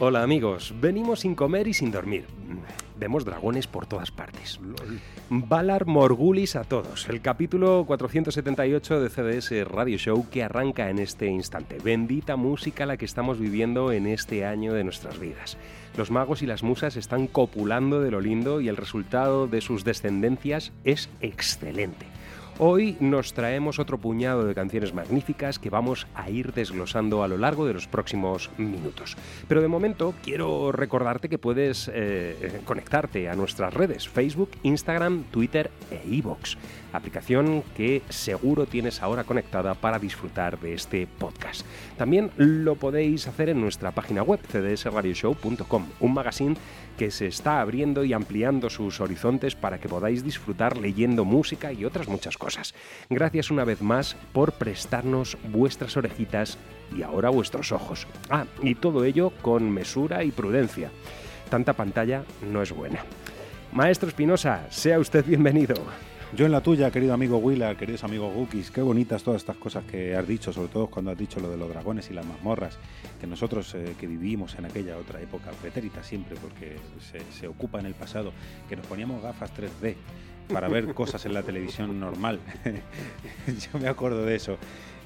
Hola amigos, venimos sin comer y sin dormir. Vemos dragones por todas partes. Valar Morgulis a todos, el capítulo 478 de CDS Radio Show que arranca en este instante. Bendita música la que estamos viviendo en este año de nuestras vidas. Los magos y las musas están copulando de lo lindo y el resultado de sus descendencias es excelente. Hoy nos traemos otro puñado de canciones magníficas que vamos a ir desglosando a lo largo de los próximos minutos. Pero de momento quiero recordarte que puedes eh, conectarte a nuestras redes Facebook, Instagram, Twitter e iVoox, aplicación que seguro tienes ahora conectada para disfrutar de este podcast. También lo podéis hacer en nuestra página web cdsradioshow.com, un magazine que se está abriendo y ampliando sus horizontes para que podáis disfrutar leyendo música y otras muchas cosas. Gracias una vez más por prestarnos vuestras orejitas y ahora vuestros ojos. Ah, y todo ello con mesura y prudencia. Tanta pantalla no es buena. Maestro Espinosa, sea usted bienvenido. Yo en la tuya, querido amigo Willa, queridos amigos Gukis, qué bonitas todas estas cosas que has dicho, sobre todo cuando has dicho lo de los dragones y las mazmorras, que nosotros eh, que vivimos en aquella otra época, pretérita siempre, porque se, se ocupa en el pasado, que nos poníamos gafas 3D para ver cosas en la televisión normal. Yo me acuerdo de eso.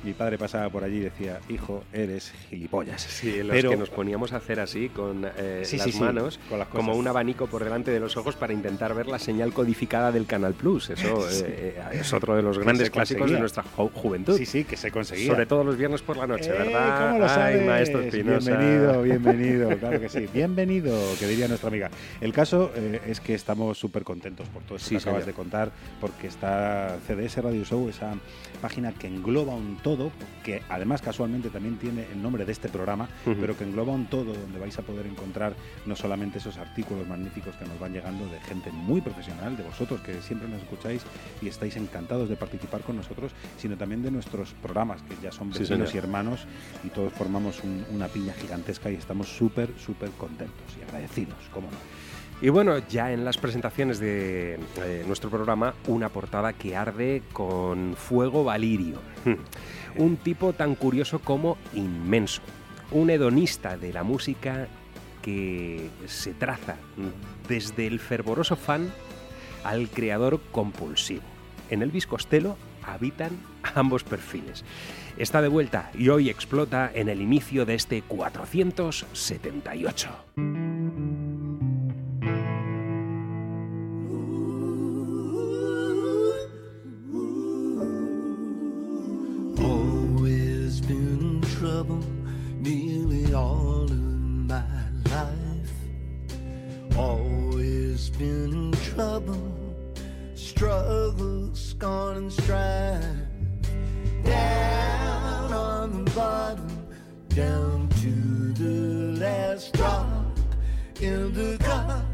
Mi padre pasaba por allí y decía, hijo, eres gilipollas. Sí, los Pero- que nos poníamos a hacer así con eh, Sí, las sí, sí, manos, con las cosas. como un abanico por delante de los ojos para intentar ver la señal codificada del Canal Plus. Eso eh, es otro de los grandes clásicos de nuestra ju- juventud. Sí, sí, que se conseguía. Sobre todo los viernes por la noche, Eh, ¿verdad? ¿Cómo lo Ay, maestro Espinosa. Bienvenido, bienvenido, claro que sí. Bienvenido, que diría nuestra amiga. El caso eh, es que estamos súper contentos por todo esto Sí, que acabas señor. de contar, porque está CDS Radio Show, esa página que engloba un todo, que además casualmente también tiene el nombre de este programa, pero que engloba un todo donde vais a poder encontrar no solamente esos artículos magníficos que nos van llegando de gente muy profesional, de vosotros que siempre nos escucháis y estáis encantados de participar con nosotros, sino también de nuestros programas, que ya son vecinos y hermanos y todos formamos un- una piña gigantesca y estamos súper, súper contentos y agradecidos, cómo no. Y bueno, ya en las presentaciones de eh, nuestro programa, una portada que arde con fuego valirio. Un tipo tan curioso como inmenso. Un hedonista de la música que se traza desde el fervoroso fan al creador compulsivo. En Elvis Costello habitan ambos perfiles. Está de vuelta y hoy explota en el inicio de este 478. Trouble nearly all of my life. Always been in trouble, struggle, scorn, and strife. Down on the bottom, down to the last drop in the cup.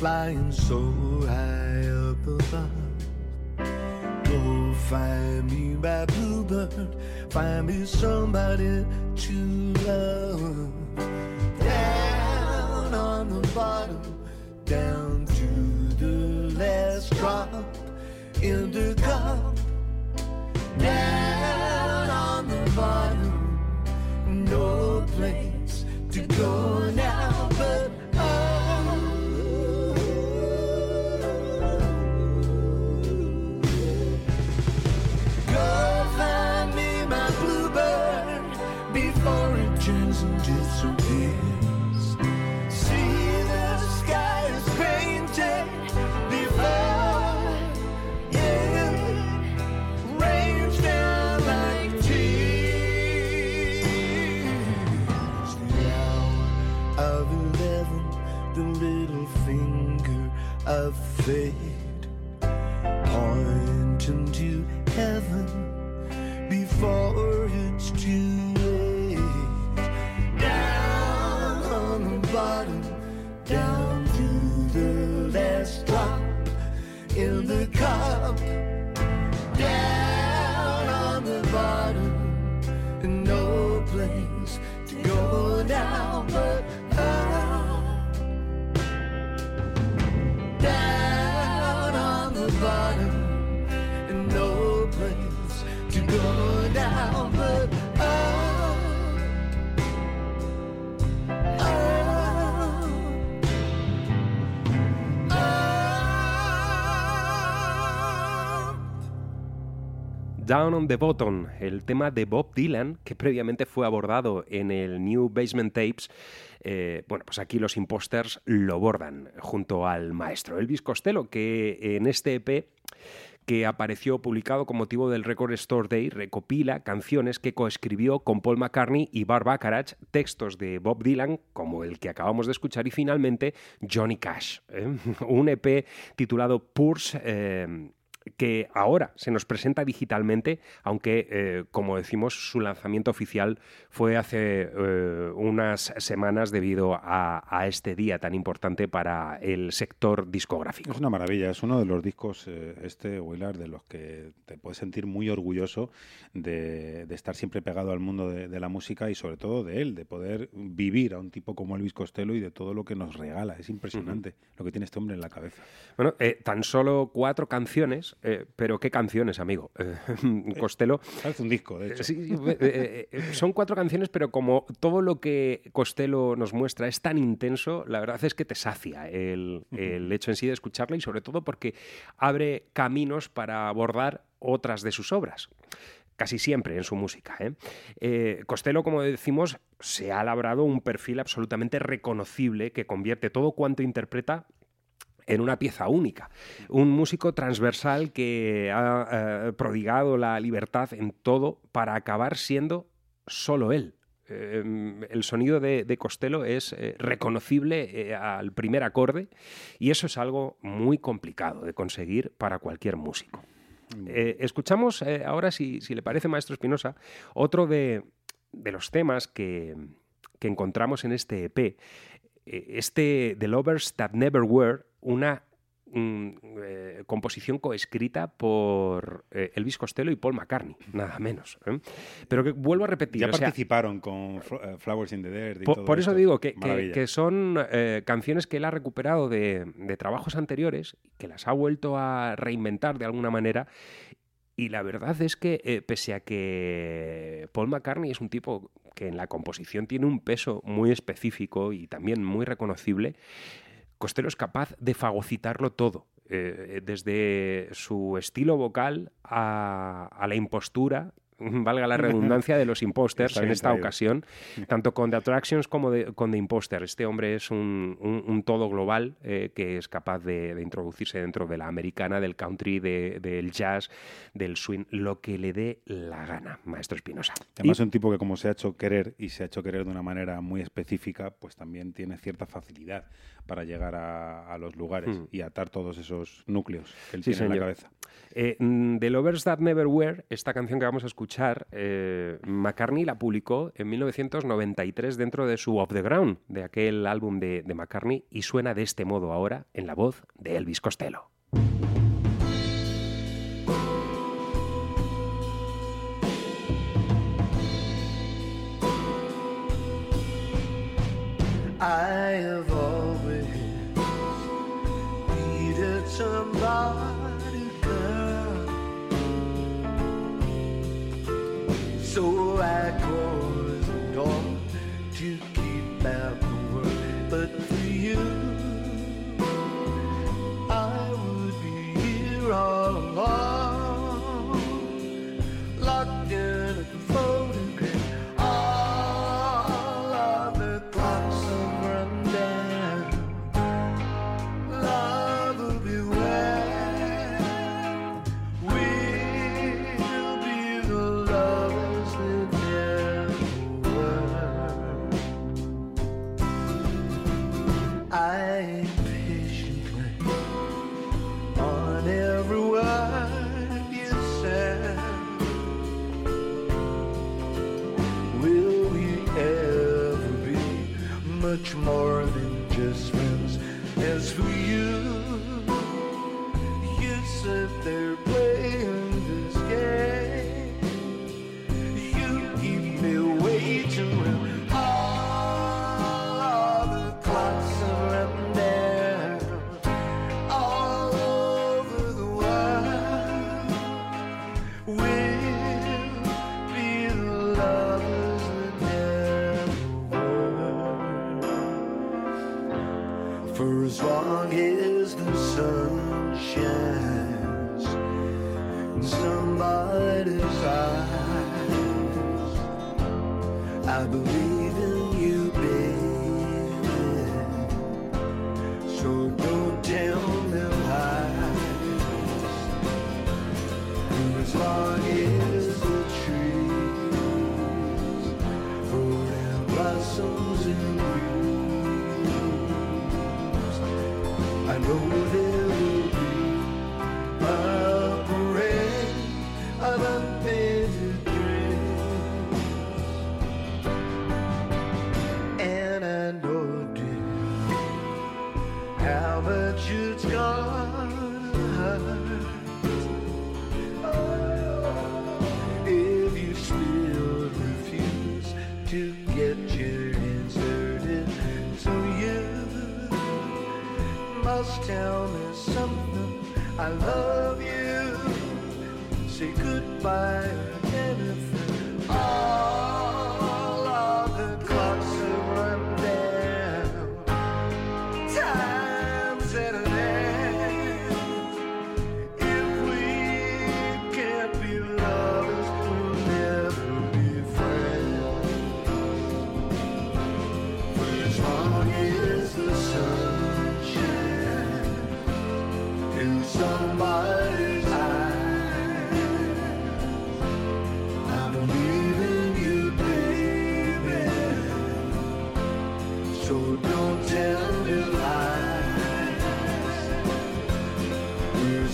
Flying so high up above. Go find me my bluebird, find me somebody to love. Down on the bottom, down to the last drop in the cup. Down on the bottom, no place to go of fate pointing to heaven before it's too late. Down on the bottom, down to the last drop in the cup. Down on the Bottom, el tema de Bob Dylan, que previamente fue abordado en el New Basement Tapes. Eh, bueno, pues aquí los imposters lo bordan junto al maestro Elvis Costello, que en este EP que apareció publicado con motivo del Record Store Day, recopila canciones que coescribió con Paul McCartney y Bart Bacharach, textos de Bob Dylan, como el que acabamos de escuchar, y finalmente Johnny Cash. ¿eh? Un EP titulado Purse. eh, que ahora se nos presenta digitalmente, aunque, eh, como decimos, su lanzamiento oficial fue hace eh, unas semanas debido a, a este día tan importante para el sector discográfico. Es una maravilla, es uno de los discos, eh, este, Willard, de los que te puedes sentir muy orgulloso de, de estar siempre pegado al mundo de, de la música y sobre todo de él, de poder vivir a un tipo como Elvis Costello y de todo lo que nos regala. Es impresionante lo que tiene este hombre en la cabeza. Bueno, eh, tan solo cuatro canciones, eh, pero qué canciones, amigo. Eh, Costello. Parece un disco, de hecho. Sí, eh, eh, eh, son cuatro canciones, pero como todo lo que Costello nos muestra es tan intenso, la verdad es que te sacia el, el hecho en sí de escucharla y sobre todo porque abre caminos para abordar otras de sus obras casi siempre en su música. ¿eh? Eh, Costello, como decimos, se ha labrado un perfil absolutamente reconocible que convierte todo cuanto interpreta en una pieza única. Un músico transversal que ha eh, prodigado la libertad en todo para acabar siendo solo él. Eh, el sonido de, de Costello es eh, reconocible al primer acorde y eso es algo muy complicado de conseguir para cualquier músico. Escuchamos ahora, si, si le parece, Maestro Espinosa, otro de, de los temas que, que encontramos en este EP. Este The Lovers That Never Were, una mm, eh, composición coescrita por eh, Elvis Costello y Paul McCartney, nada menos. ¿eh? Pero que vuelvo a repetir. Ya o sea, participaron con Fl- Flowers in the Dirt y por, todo por eso esto. digo que, que- son canciones que él ha recuperado de, de trabajos anteriores, que las ha vuelto a reinventar de alguna manera. Y la verdad es que, eh, pese a que Paul McCartney es un tipo que en la composición tiene un peso muy específico y también muy reconocible, Costello es capaz de fagocitarlo todo, eh, desde su estilo vocal a, a la impostura, valga la redundancia, de los imposters en esta ocasión, tanto con The Attractions como de- con The Imposter. Este hombre es un, un- un todo global eh, que es capaz de, de introducirse dentro de la americana, del country, de- del jazz, del swing, lo que le dé la gana, maestro Espinosa. Además, Y- un tipo que como se ha hecho querer y se ha hecho querer de una manera muy específica, pues también tiene cierta facilidad para llegar a, a los lugares Hmm. y atar todos esos núcleos que él Sí, tiene en la cabeza. Eh, mm, The Lovers That Never Were, esta canción que vamos a escuchar, eh, McCartney la publicó en 1993 dentro de su Off the Ground, de aquel álbum de, de McCartney, y suena de este modo ahora en la voz de Elvis Costello. I have long as the sun shines in somebody's eyes, I believe love you. Say goodbye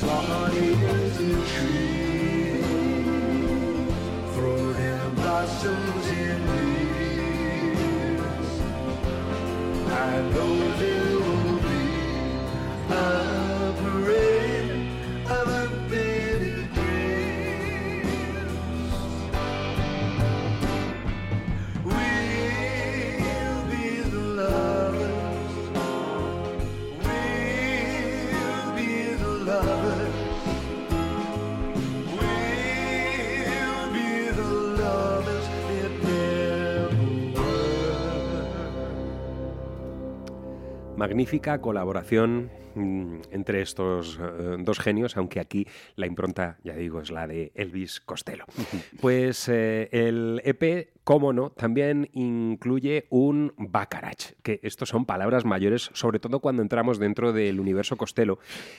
A tree blossoms in leaves I know this Magnífica colaboración entre estos eh, dos genios, aunque aquí la impronta, ya digo, es la de Elvis Costello. Pues eh, el EP, cómo no, también incluye un Bacharach, que estos son palabras mayores, sobre todo cuando entramos dentro del universo Costello.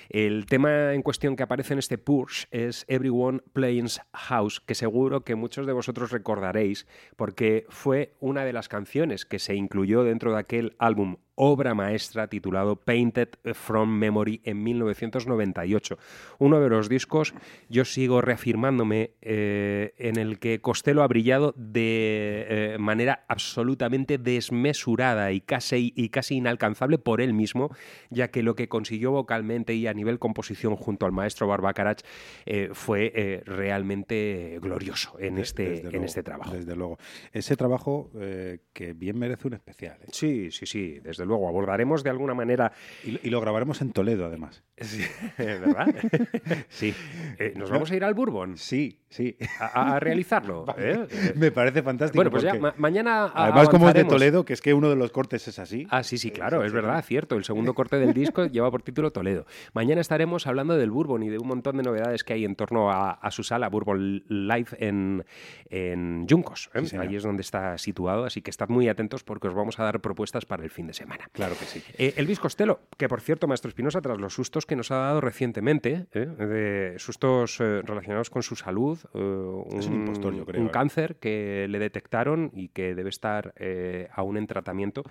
El tema en cuestión que aparece en este push es Everyone Plays House, que seguro que muchos de vosotros recordaréis, porque fue una de las canciones que se incluyó dentro de aquel álbum obra maestra titulado Painted from Memory en 1998. Uno de los discos, yo sigo reafirmándome, eh, en el que Costello ha brillado de eh, manera absolutamente desmesurada y casi, y casi inalcanzable por él mismo, ya que lo que consiguió vocalmente y a nivel composición junto al maestro Barbacarach eh, fue eh, realmente glorioso en, este, desde en luego, este trabajo. Desde luego. Ese trabajo eh, que bien merece un especial. Sí, sí, sí, desde luego. Abordaremos de alguna manera y lo grabaremos en Toledo, además. Sí, ¿Verdad? sí. Eh, ¿Nos vamos a ir al Bourbon? Sí, sí. A, a realizarlo. ¿eh? Eh, Me parece fantástico. Bueno, pues ya ma- mañana. Además, como es de. Toledo, que es que uno de los cortes es así. Ah, sí, sí, claro, sí, es sí. verdad, cierto. El segundo corte del disco lleva por título Toledo. Mañana estaremos hablando del Bourbon y de un montón de novedades que hay en torno a, a su sala Bourbon Live en, en. ¿eh? Sí, señor. Ahí es donde está situado, así que estad muy atentos porque os vamos a dar propuestas para el fin de semana. Claro que sí. Eh, Elvis Costello, que por cierto, Maestro Espinosa, tras los sustos que nos ha dado recientemente, ¿eh? de sustos eh, relacionados con su salud, eh, Es un impostor, yo creo, un cáncer que le detectaron y que debe estar aún en tratamiento,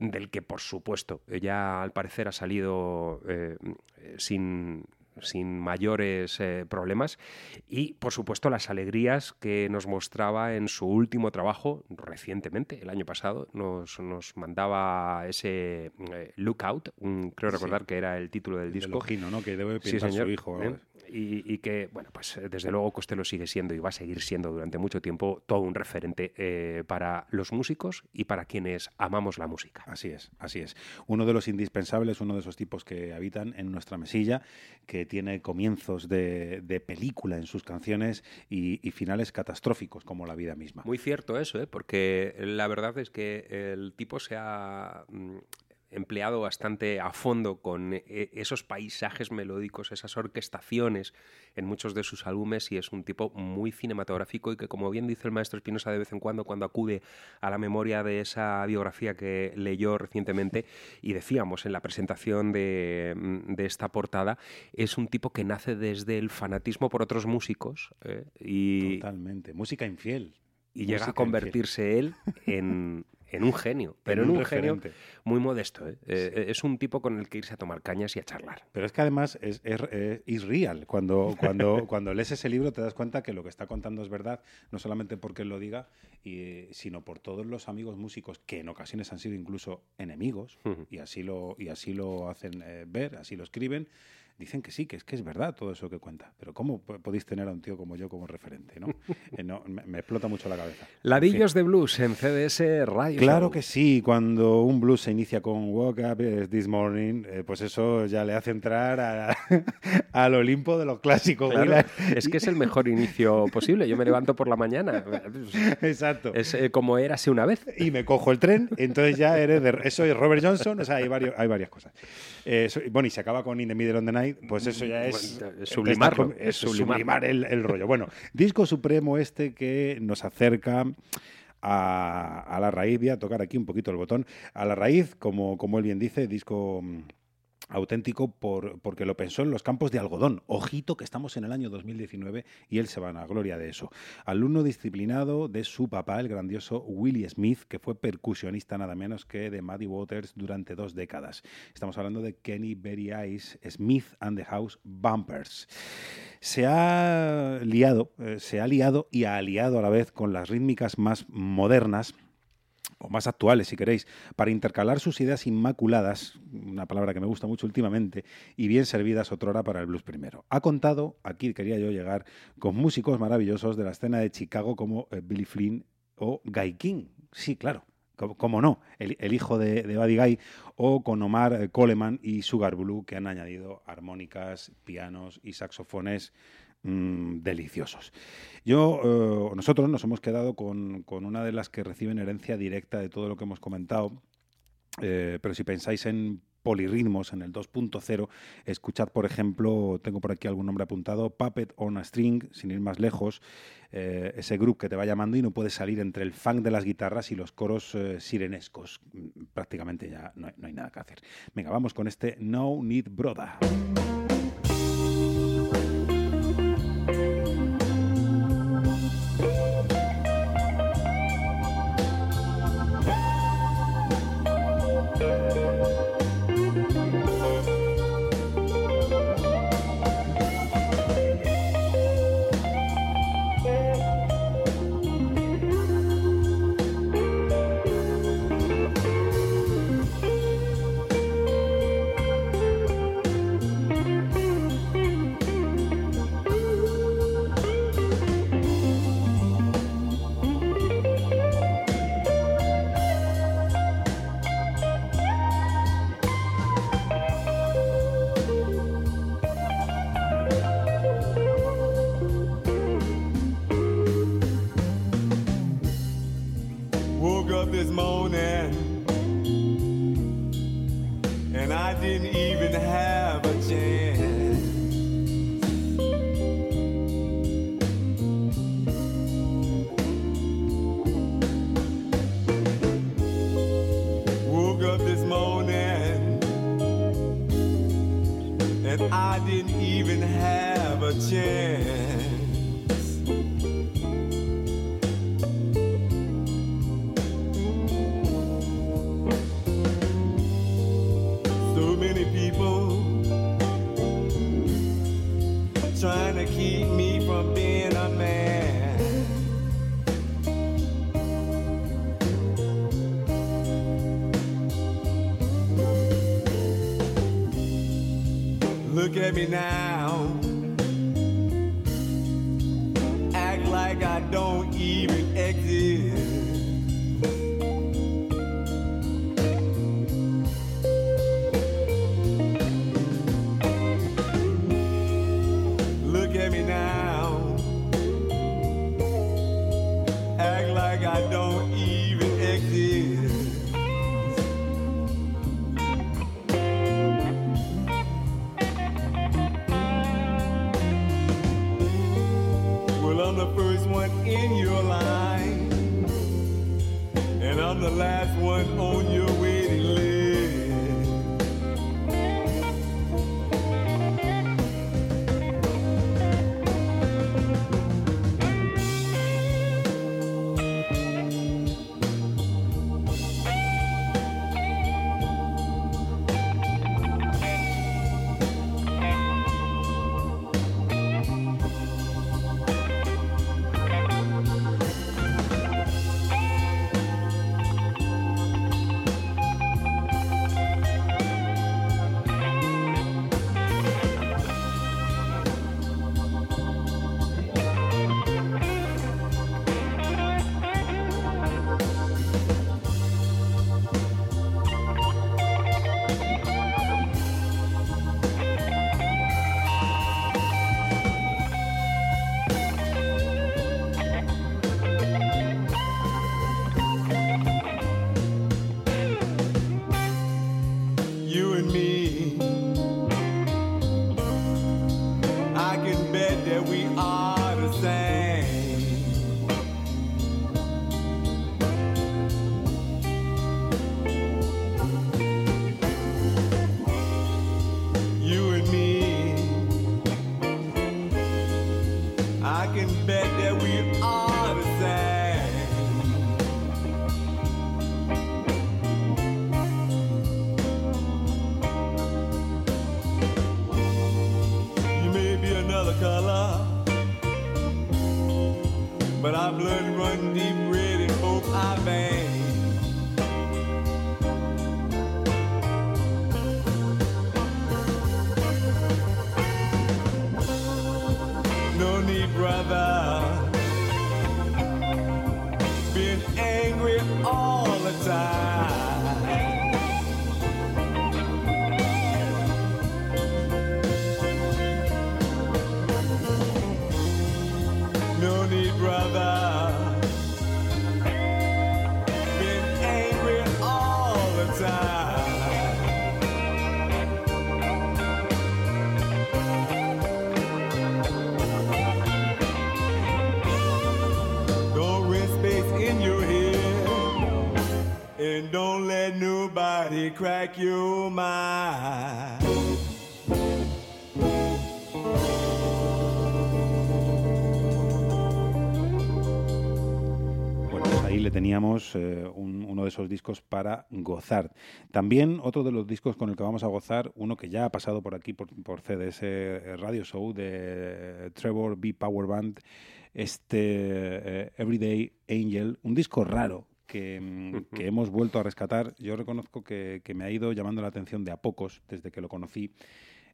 del que por supuesto ya al parecer ha salido eh, sin sin mayores eh, problemas y por supuesto las alegrías que nos mostraba en su último trabajo recientemente, el año pasado, nos, nos mandaba ese eh, Lookout, un- creo Sí. recordar que era el título del El disco. ojino, ¿no? Que debe Sí, pintar señor. su hijo. ¿eh? Y, y que, bueno, pues desde luego Costello sigue siendo y va a seguir siendo durante mucho tiempo todo un referente eh, para los músicos y para quienes amamos la música. Así es, así es. Uno de los indispensables, uno de esos tipos que habitan en nuestra mesilla, que tiene comienzos de, de película en sus canciones y, y finales catastróficos, como la vida misma. Muy cierto eso, ¿eh? porque la verdad es que el tipo se ha mm, empleado bastante a fondo con eh, esos paisajes melódicos, esas orquestaciones en muchos de sus álbumes y es un tipo muy cinematográfico y que, como bien dice el maestro Espinosa de vez en cuando, cuando acude a la memoria de esa biografía que leyó recientemente y decíamos en la presentación de, mm, de esta portada, es un tipo que nace desde el fanatismo por otros músicos eh, y, Totalmente. Música infiel. y llega a convertirse él en, en un genio, pero en un, genio muy modesto. ¿eh? Eh, Es un tipo con el que irse a tomar cañas y a charlar. Pero es que además es, es, real. Cuando, cuando, cuando lees ese libro te das cuenta que lo que está contando es verdad, no solamente porque él lo diga, y, sino por todos los amigos músicos que en ocasiones han sido incluso enemigos, y, así lo, y así lo hacen eh, ver, así lo escriben. Dicen que sí, que es que es verdad todo eso que cuenta. Pero ¿cómo po- podéis tener a un tío como yo como referente? ¿no? Eh, no, me, me explota mucho la cabeza. Ladillos de blues en CDS Radio. Claro que sí, cuando un blues se inicia con Woke Up eh, This Morning, eh, pues eso ya le hace entrar a- al Olimpo de los clásicos. Claro, es que es el mejor inicio posible. Yo me levanto por la mañana. Exacto. Es como érase una vez. Y me cojo el tren, entonces ya eres de... Eso es Robert Johnson, o sea, hay, varios, hay varias cosas. Bueno, y se acaba con In the Middle of the Night, pues eso ya es... Es sublimarlo, sublimar el, el rollo. Bueno, disco supremo este que nos acerca a, a la raíz, voy a tocar aquí un poquito el botón, a la raíz, como, como él bien dice, disco mm, auténtico por, porque lo pensó en los campos de algodón. Ojito que estamos en el año 2019 y él se va a gloria de eso. Alumno disciplinado de su papá, el grandioso Willie Smith, que fue percusionista nada menos que de Muddy Waters durante dos décadas. Estamos hablando de Kenny Berry Eyes Smith and the House Bumpers. Se ha liado, eh, se ha liado y ha aliado a la vez con las rítmicas más modernas o más actuales, si queréis, para intercalar sus ideas inmaculadas, una palabra que me gusta mucho últimamente, y bien servidas otrora para el blues primero. Ha contado, aquí quería yo llegar, con músicos maravillosos de la escena de Chicago como eh, Billy Flynn o Guy King. Sí, claro. Como no, el, el hijo de, de Buddy Guy, o con Omar eh, Coleman y Sugar Blue, que han añadido armónicas, pianos y saxofones mm, deliciosos. Yo, eh, nosotros nos hemos quedado con, con una de las que reciben herencia directa de todo lo que hemos comentado, eh, pero si pensáis en polirritmos, en el 2.0, escuchad, por ejemplo, tengo por aquí algún nombre apuntado, Puppet on a String, sin ir más lejos, eh, ese grupo que te va llamando y no puedes salir entre el funk de las guitarras y los coros sirenescos. Mm, Prácticamente ya no hay, no hay nada que hacer. Venga, vamos con este No Need Brother. Bueno, pues ahí le teníamos eh, un- uno de esos discos para gozar. También otro de los discos con el que vamos a gozar, uno que ya ha pasado por aquí por, CDS Radio Show de Trevor B. Power Band, este eh, Everyday Angel, un disco raro que, mm, que hemos vuelto a rescatar. Yo reconozco que, que me ha ido llamando la atención de a pocos desde que lo conocí.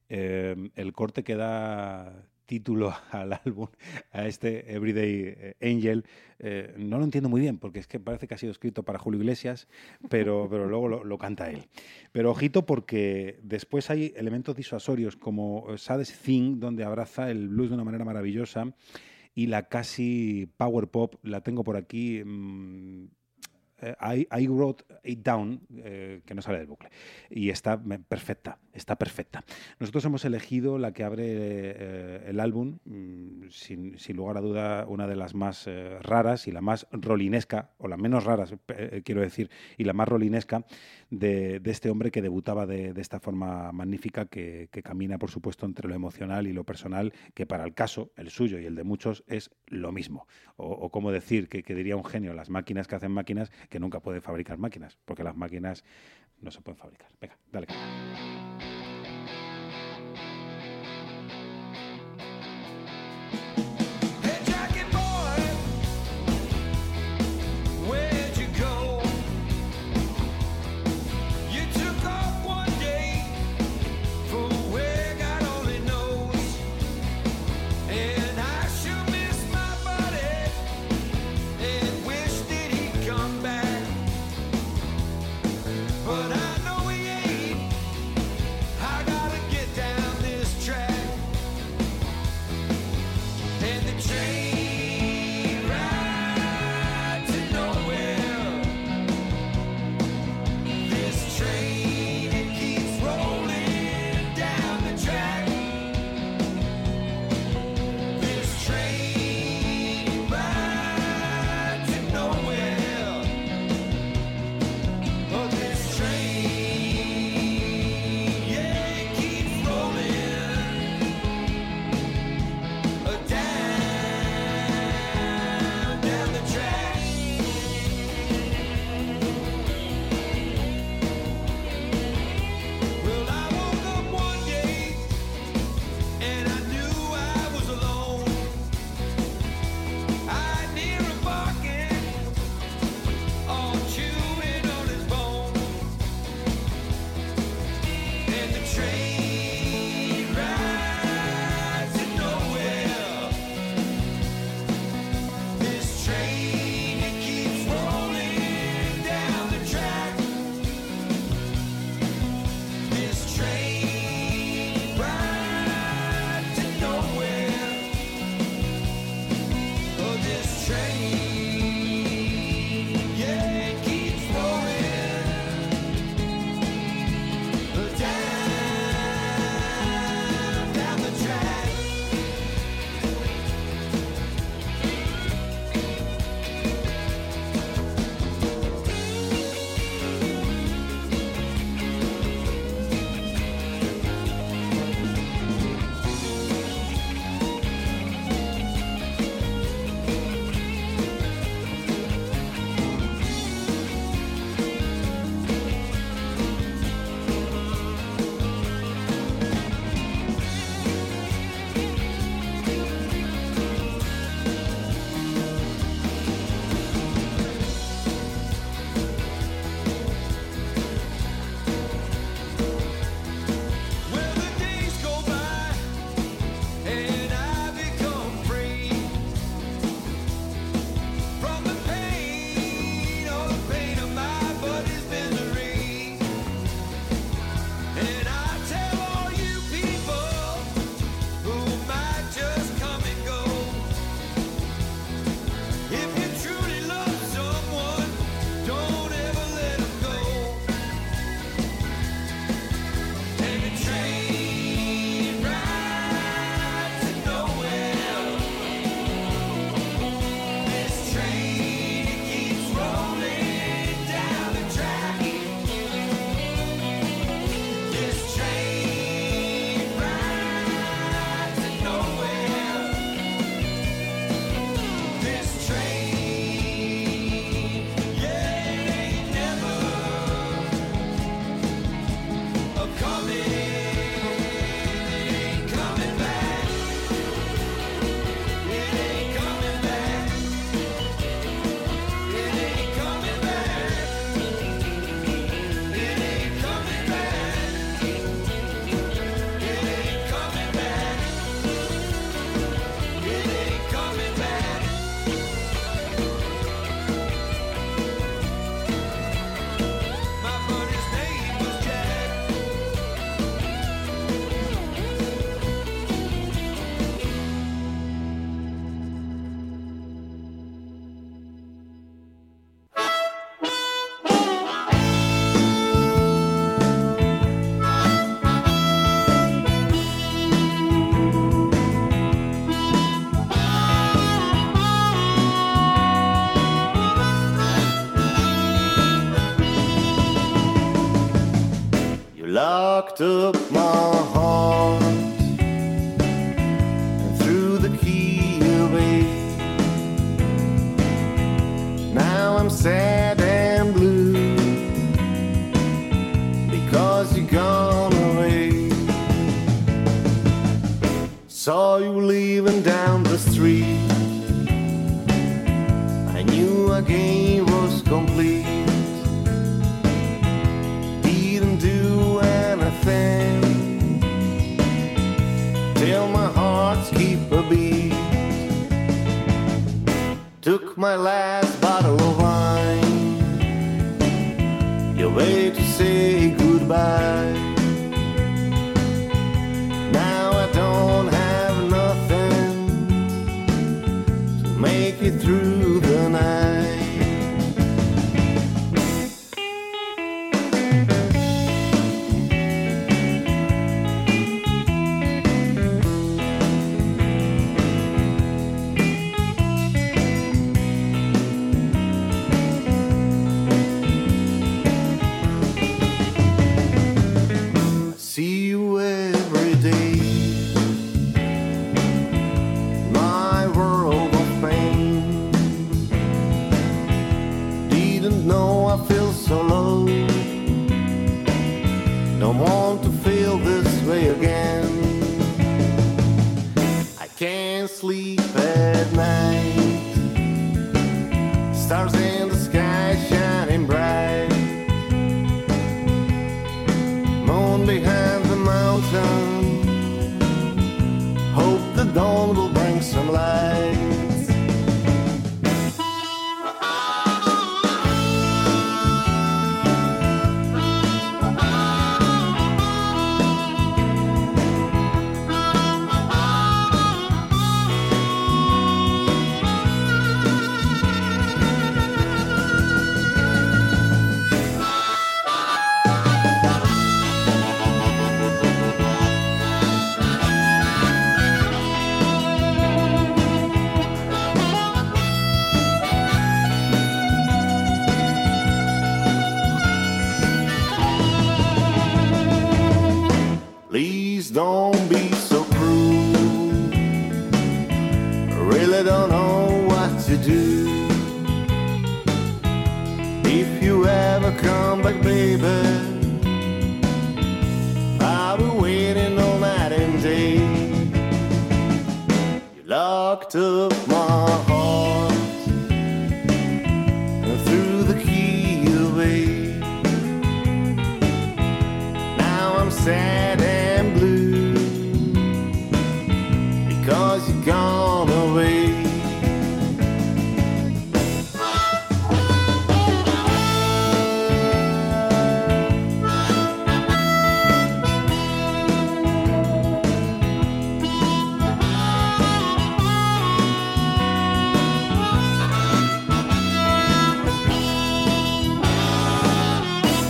Eh, el corte que da título al álbum, a este Everyday eh, Angel, eh, no lo entiendo muy bien, porque es que parece que ha sido escrito para Julio Iglesias, pero, pero luego lo, lo canta él. Pero ojito porque después hay elementos disuasorios como Saddest Thing, donde abraza el blues de una manera maravillosa, y la casi power pop, la tengo por aquí, mm, I, I wrote it down, eh, que no sale del bucle. Y está perfecta, está perfecta. Nosotros hemos elegido la que abre eh, el álbum, mm, sin, lugar a duda, una de las más eh, raras y la más rolinesca, o la menos raras, eh, quiero decir, y la más rolinesca de, de este hombre que debutaba de, de esta forma magnífica, que, que camina, por supuesto, entre lo emocional y lo personal, que para el caso, el suyo y el de muchos, es lo mismo. O, o como decir, que diría un genio, las máquinas que hacen máquinas, que nunca pueden fabricar máquinas, porque las máquinas no se pueden fabricar. Venga, dale. Up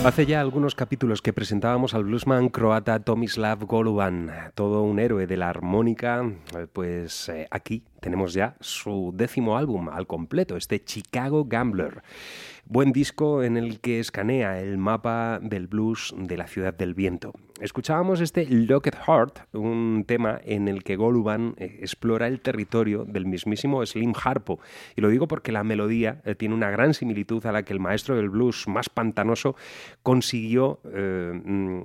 Hace ya algunos capítulos que presentábamos al bluesman croata Tomislav Goluban, todo un héroe de la armónica, eh, pues eh, aquí tenemos ya su décimo álbum al completo, este Chicago Gambler. Buen disco en el que escanea el mapa del blues de la ciudad del viento. Escuchábamos este Locked Heart, un tema en el que Goluban eh, explora el territorio del mismísimo Slim Harpo. Y lo digo porque la melodía eh, tiene una gran similitud a la que el maestro del blues más pantanoso consiguió eh, mm,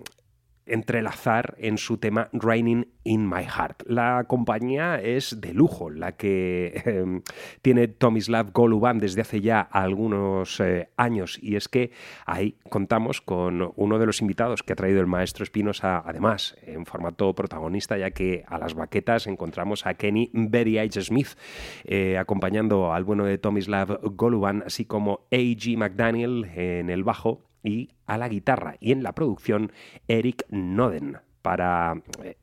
entrelazar en su tema Raining in My Heart. La compañía es de lujo, la que eh, tiene Tomislav Goluban desde hace ya algunos eh, años y es que ahí contamos con uno de los invitados que ha traído el maestro Espinosa, además en formato protagonista, ya que a las baquetas encontramos a Kenny Berry H. Smith eh, acompañando al bueno de Tomislav Goluban, así como A.G. McDaniel en el bajo y a la guitarra y en la producción Eric Noden para eh,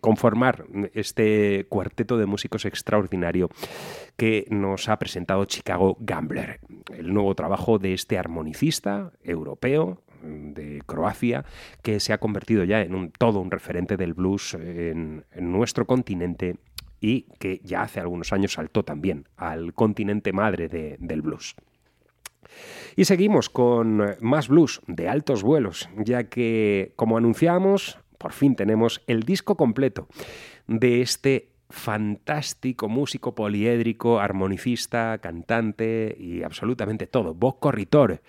conformar este cuarteto de músicos extraordinario que nos ha presentado Chicago Gambler, el nuevo trabajo de este armonicista europeo de Croacia que se ha convertido ya en un, todo un referente del blues en, nuestro continente y que ya hace algunos años saltó también al continente madre de- del blues. Y seguimos con más blues de altos vuelos, ya que, como anunciamos, por fin tenemos el disco completo de este fantástico músico poliédrico, armonicista, cantante y absolutamente todo, Bob Corritor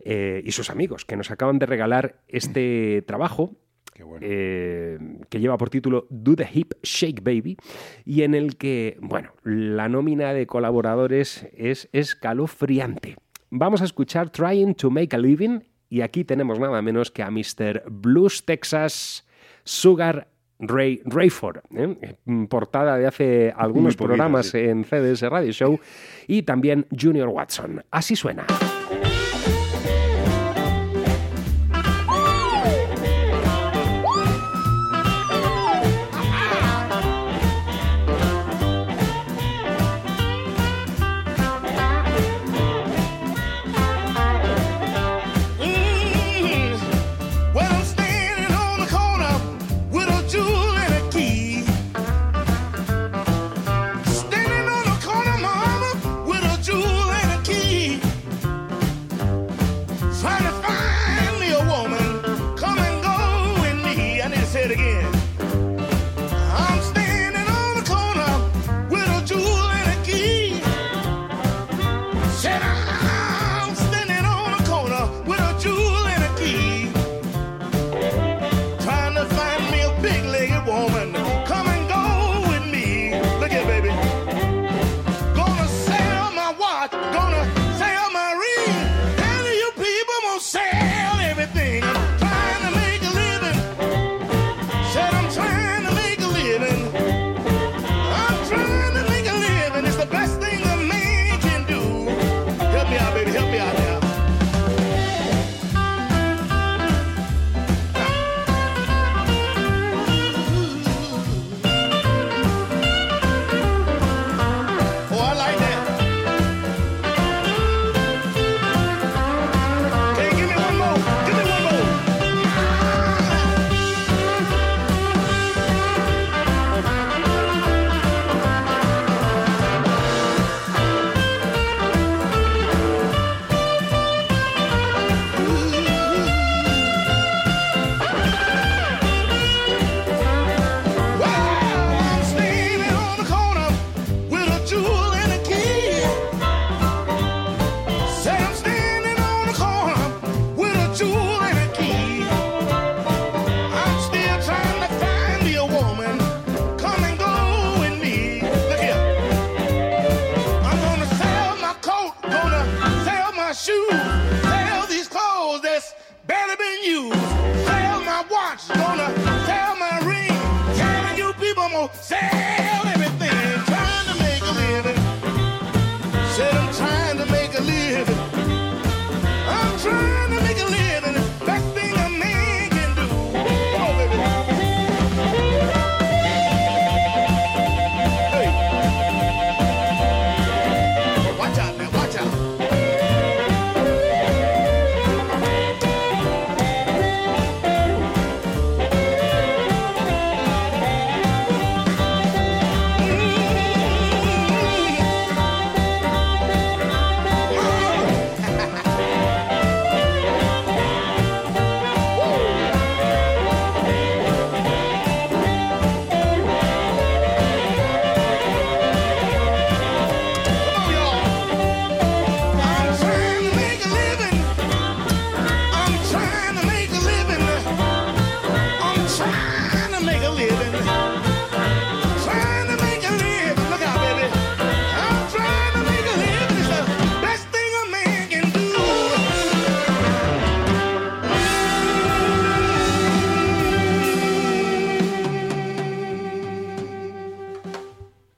eh, y sus amigos que nos acaban de regalar este trabajo bueno. eh, que lleva por título Do the Hip Shake Baby y en el que, bueno, la nómina de colaboradores es escalofriante. Vamos a escuchar Trying to Make a Living y aquí tenemos nada menos que a Mr. Blues Texas Sugar Ray Rayford, ¿eh? portada de hace algunos poquito, programas sí. en CDS Radio Show y también Junior Watson. Así suena.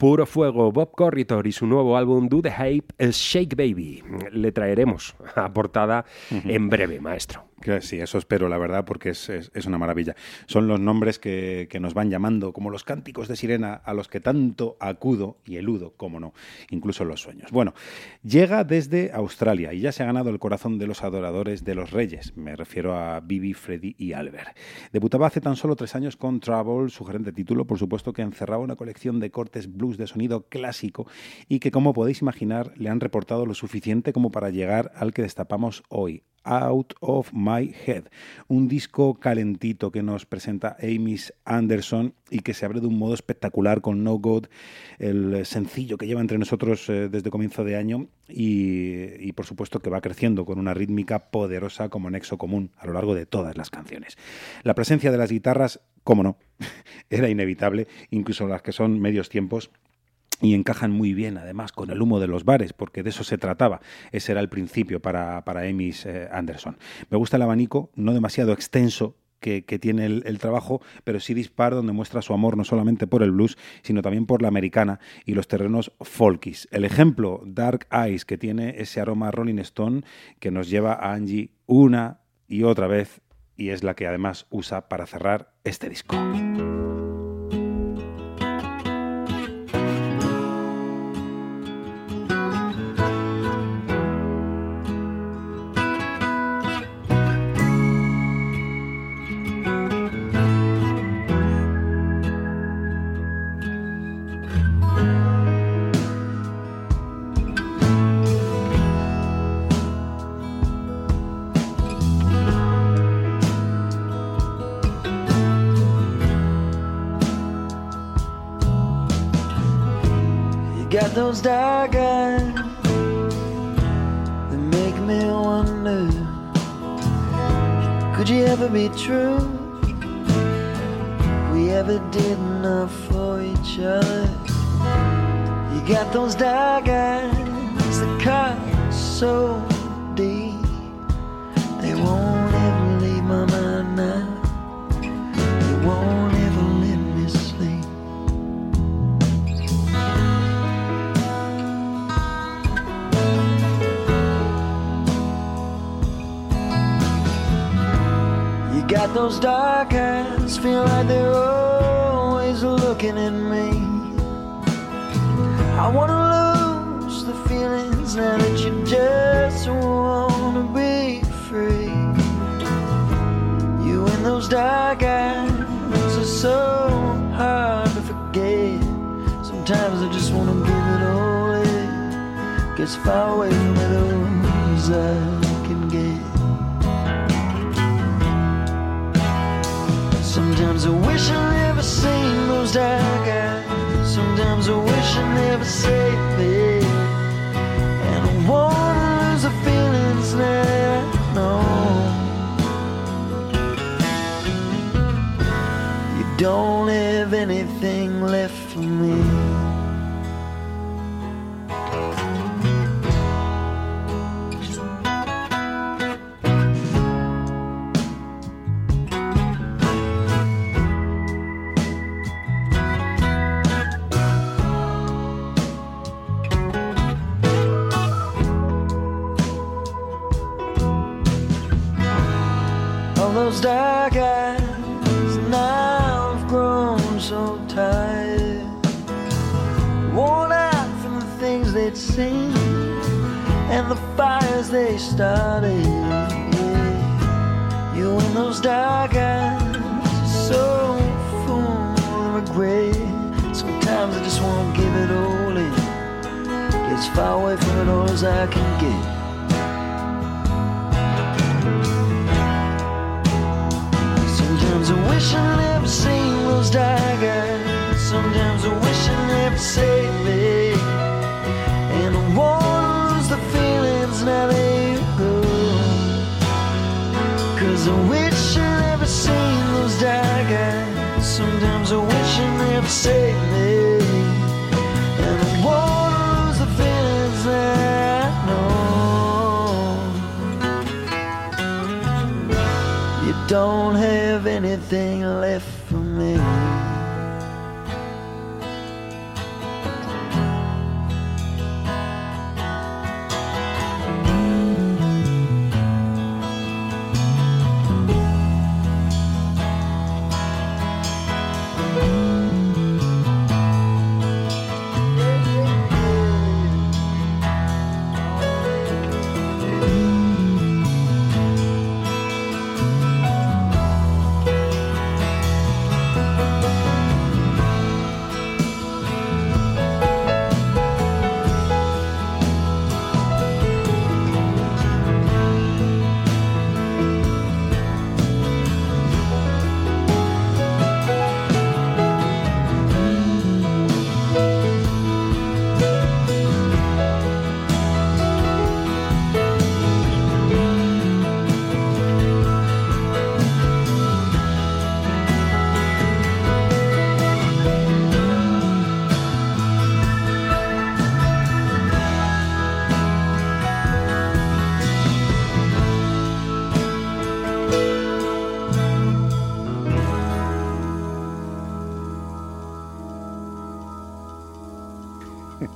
Puro fuego, Bob Corritor y su nuevo álbum Do the Hype, el Shake Baby. Le traeremos a portada en breve, maestro. Sí, eso espero, la verdad, porque es, es- una maravilla. Son los nombres que, que nos van llamando, como los cánticos de sirena a los que tanto acudo y eludo, como no, incluso los sueños. Bueno, llega desde Australia y ya se ha ganado el corazón de los adoradores de los reyes. Me refiero a Bibi, Freddy y Albert. Debutaba hace tan solo tres años con Trouble, sugerente título, por supuesto que encerraba una colección de cortes blues de sonido clásico y que, como podéis imaginar, le han reportado lo suficiente como para llegar al que destapamos hoy, Out of My Head, un disco calentito que nos presenta Amy Anderson y que se abre de un modo espectacular con No God, el sencillo que lleva entre nosotros eh, desde comienzo de año y, y por supuesto que va creciendo con una rítmica poderosa como nexo común a lo largo de todas las canciones. La presencia de las guitarras, cómo no, era inevitable, incluso las que son medios tiempos y encajan muy bien además con el humo de los bares, porque de eso se trataba. Ese era el principio para, para Amy eh, Anderson. Me gusta el abanico, no demasiado extenso. Que, que tiene el, el trabajo, pero sí dispar donde muestra su amor no solamente por el blues, sino también por la americana y los terrenos folkies. El ejemplo, Dark Eyes, que tiene ese aroma Rolling Stone que nos lleva a Angie una y otra vez, y es la que además usa para cerrar este disco. At me. I wanna lose the feelings now that you just wanna be free. You and those dark eyes are so hard to forget. Sometimes I just wanna give it all in. Gets far away from it as I can get. Sometimes I wish I never eyes. Sometimes I wish I never said it. And I wanna lose the feelings I know. You don't have anything left for me. Started. You and those dark eyes so full of regret. Sometimes I just wanna give it all in. Get as far away from it all as I can get. Sometimes I wish I never seen those dark eyes. Sometimes I wish I never saved Cause I wish I never seen those dark eyes. Sometimes I wish I never saved me. And I wanna lose the feelings that I know. You don't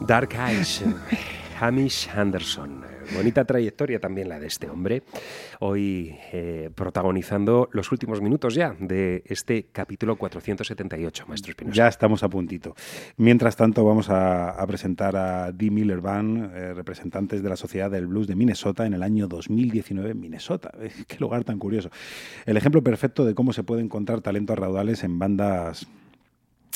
Dark Eyes, Hamish Anderson. Bonita trayectoria también la de este hombre, hoy eh, protagonizando los últimos minutos ya de este capítulo 478, Maestro Espinosa. Ya estamos a puntito. Mientras tanto, vamos a, presentar a Dee Miller Band, eh, representantes de la Sociedad del Blues de Minnesota en el año 2019 en Minnesota. Qué lugar tan curioso. El ejemplo perfecto de cómo se puede encontrar talentos raudales en bandas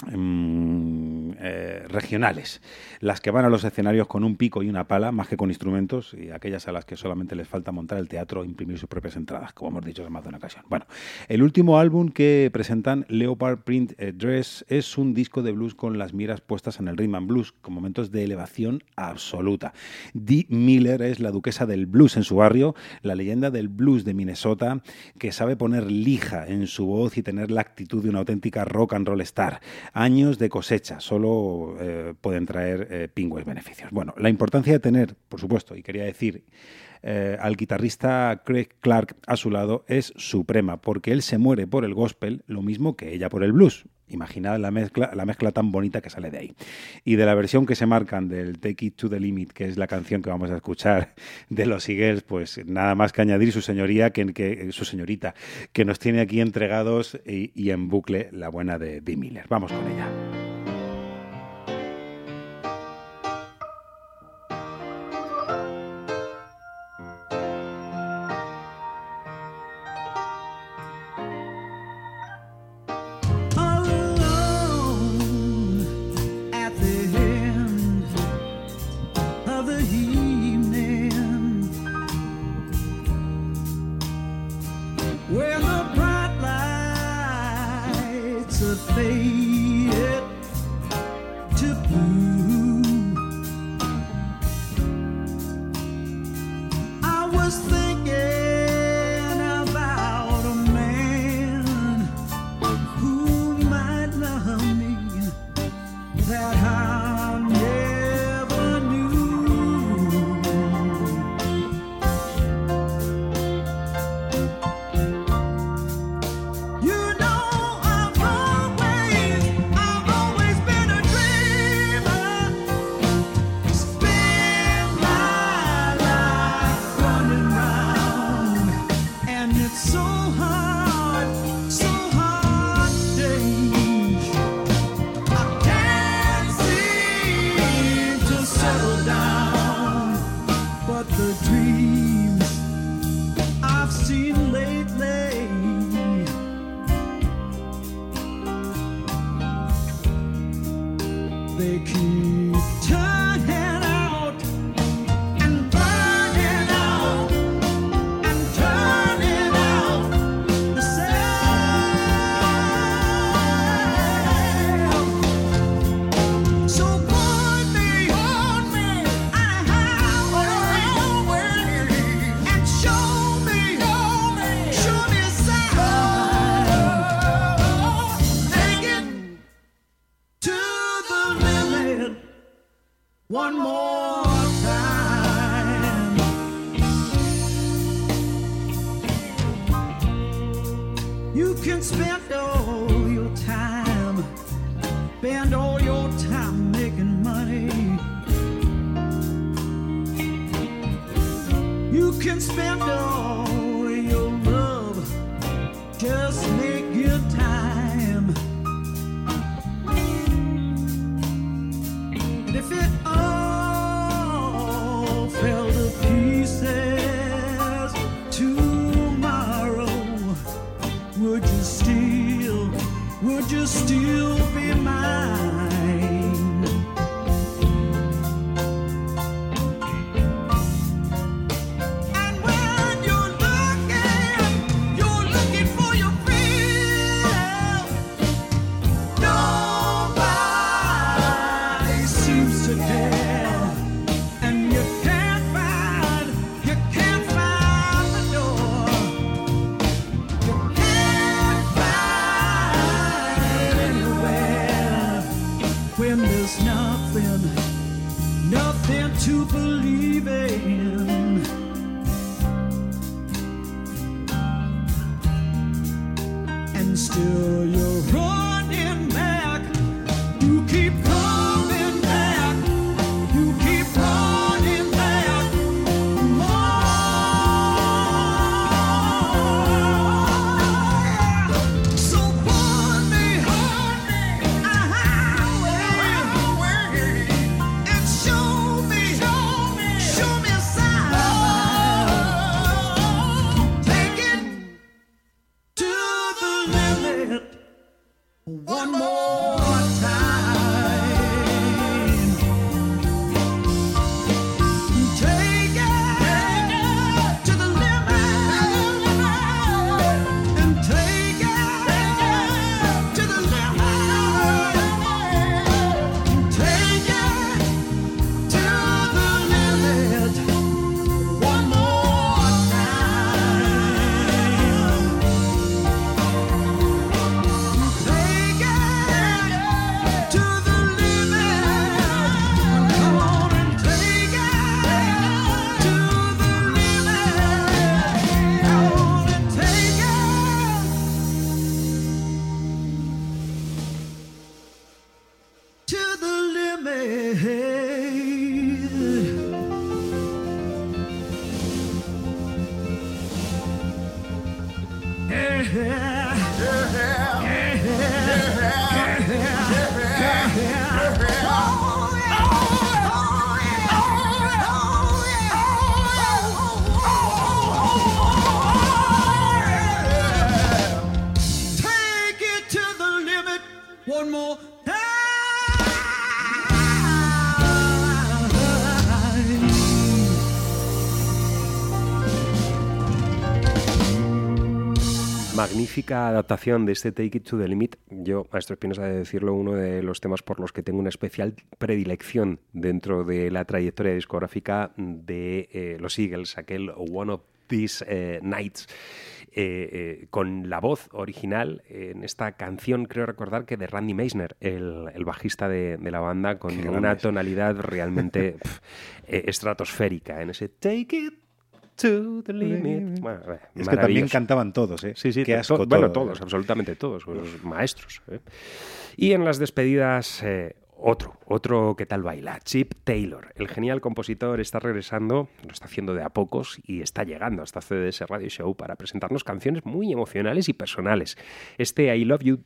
eh, regionales, las que van a los escenarios con un pico y una pala, más que con instrumentos, y aquellas a las que solamente les falta montar el teatro e imprimir sus propias entradas, como hemos dicho en más de una ocasión. Bueno, el último álbum que presentan, Leopard Print eh, Dress, es un disco de blues con las miras puestas en el rhythm and blues, con momentos de elevación absoluta. Dee Miller es la duquesa del blues en su barrio, la leyenda del blues de Minnesota, que sabe poner lija en su voz y tener la actitud de una auténtica rock and roll star. Años de cosecha, solo eh, pueden traer eh, pingües beneficios. Bueno, la importancia de tener, por supuesto, y quería decir, eh, al guitarrista Craig Clark a su lado es suprema, porque él se muere por el gospel, lo mismo que ella por el blues. Imaginad la mezcla, la mezcla tan bonita que sale de ahí. Y de la versión que se marcan del Take It to the Limit, que es la canción que vamos a escuchar de los Eagles, pues nada más que añadir su señoría, que, su señorita, que nos tiene aquí entregados y, y en bucle la buena de Dee Miller. Vamos con ella. a face. You can spend all Magnífica adaptación de este Take It to the Limit. Yo, Maestro Espinosa, de decirlo, uno de los temas por los que tengo una especial predilección dentro de la trayectoria discográfica de eh, los Eagles, aquel One of These eh, Nights. eh, eh, con la voz original en esta canción, creo recordar que de Randy Meisner, el, el bajista de, de la banda, con Qué una tonalidad realmente pf, estratosférica en ese Take It to the Limit. Bueno, eh, Es que también cantaban todos, ¿eh? Sí, sí, Qué to- bueno, todo. todos, absolutamente todos, los maestros. ¿eh? Y en las despedidas, eh, otro, otro que tal baila, Chip Taylor. El genial compositor está regresando, lo está haciendo de a pocos y está llegando hasta CDS Radio Show para presentarnos canciones muy emocionales y personales. Este I Love You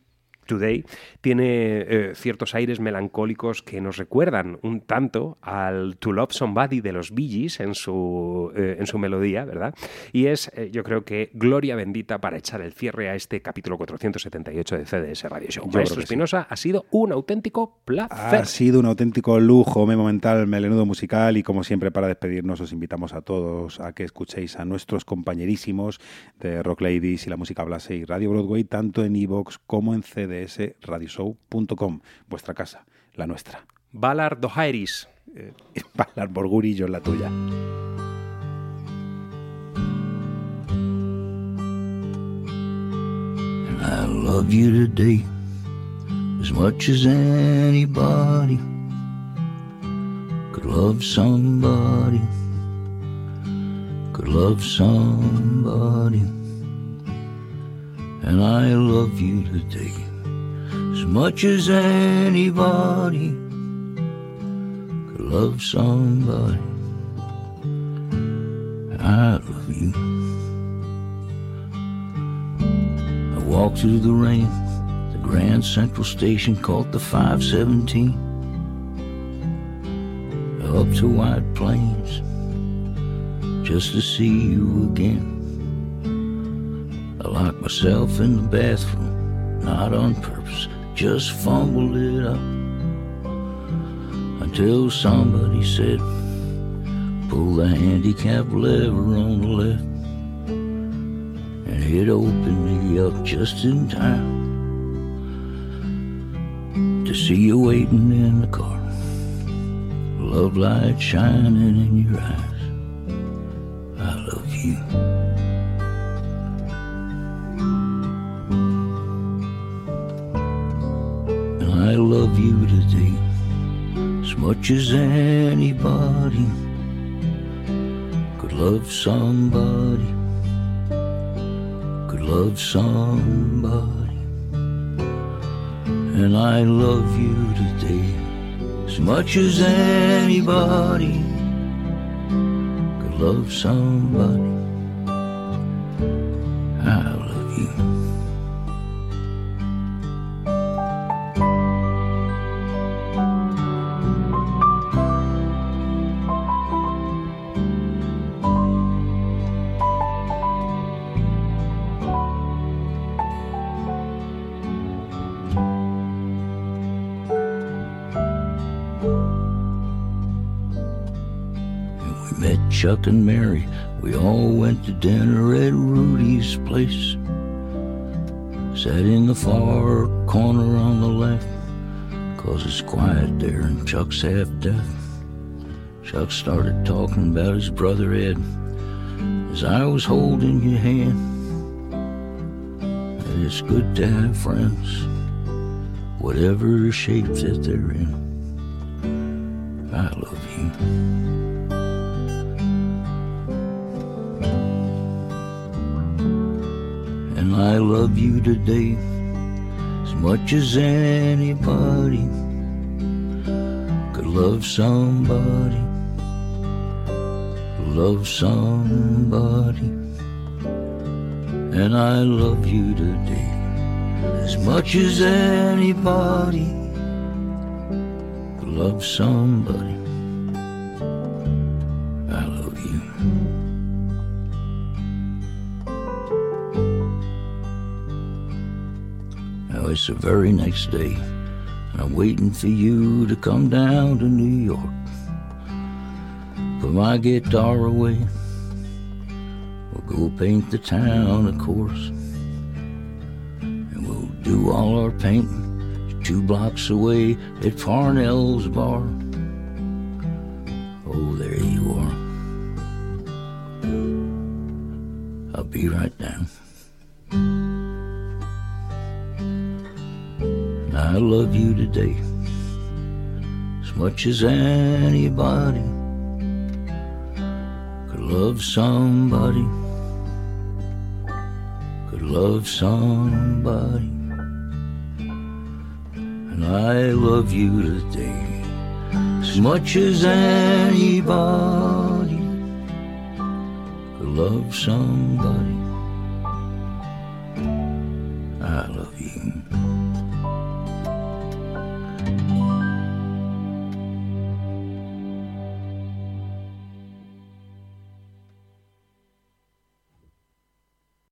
Today tiene eh, ciertos aires melancólicos que nos recuerdan un tanto al To Love Somebody de los Bee Gees en su, eh, en su melodía, ¿verdad? Y es, eh, yo creo que gloria bendita para echar el cierre a este capítulo 478 de CDS Radio Show. Yo Maestro sí. Espinosa, ha sido un auténtico placer. Ha sido un auténtico lujo, memo mental, melenudo musical y como siempre para despedirnos os invitamos a todos a que escuchéis a nuestros compañerísimos de Rock Ladies y la música Blase y Radio Broadway tanto en iVoox como en cdsradioshow.com, vuestra casa, la nuestra. Ballard Dohairis. Eh, Ballard Borgurillo, la tuya. I love you today as much as anybody could love somebody, could love somebody. And I love you today as much as anybody could love somebody. I love you. I walked through the rain, the Grand Central Station called the 517. Up to White Plains, just to see you again. I locked myself in the bathroom, not on purpose, just fumbled it up. Until somebody said, pull the handicap lever on the left and it opened me up just in time to see you waiting in the car. Love light shining in your eyes. I love you. I love you today as much as anybody could love somebody could love somebody. And I love you today as much as anybody could love somebody. And Mary. We all went to dinner at Rudy's place. Sat in the far corner on the left, cause it's quiet there and Chuck's half deaf. Chuck started talking about his brother Ed as I was holding your hand. And it's good to have friends, whatever shape that they're in. I love you. I love you today as much as anybody could love somebody, love somebody, and I love you today as much as anybody. Could love somebody, the very next day, and I'm waiting for you to come down to New York. Put my guitar away, we'll go paint the town, of course. And we'll do all our painting two blocks away at Parnell's bar. Today as much as anybody could love somebody, could love somebody. And I love you today as much as anybody could love somebody.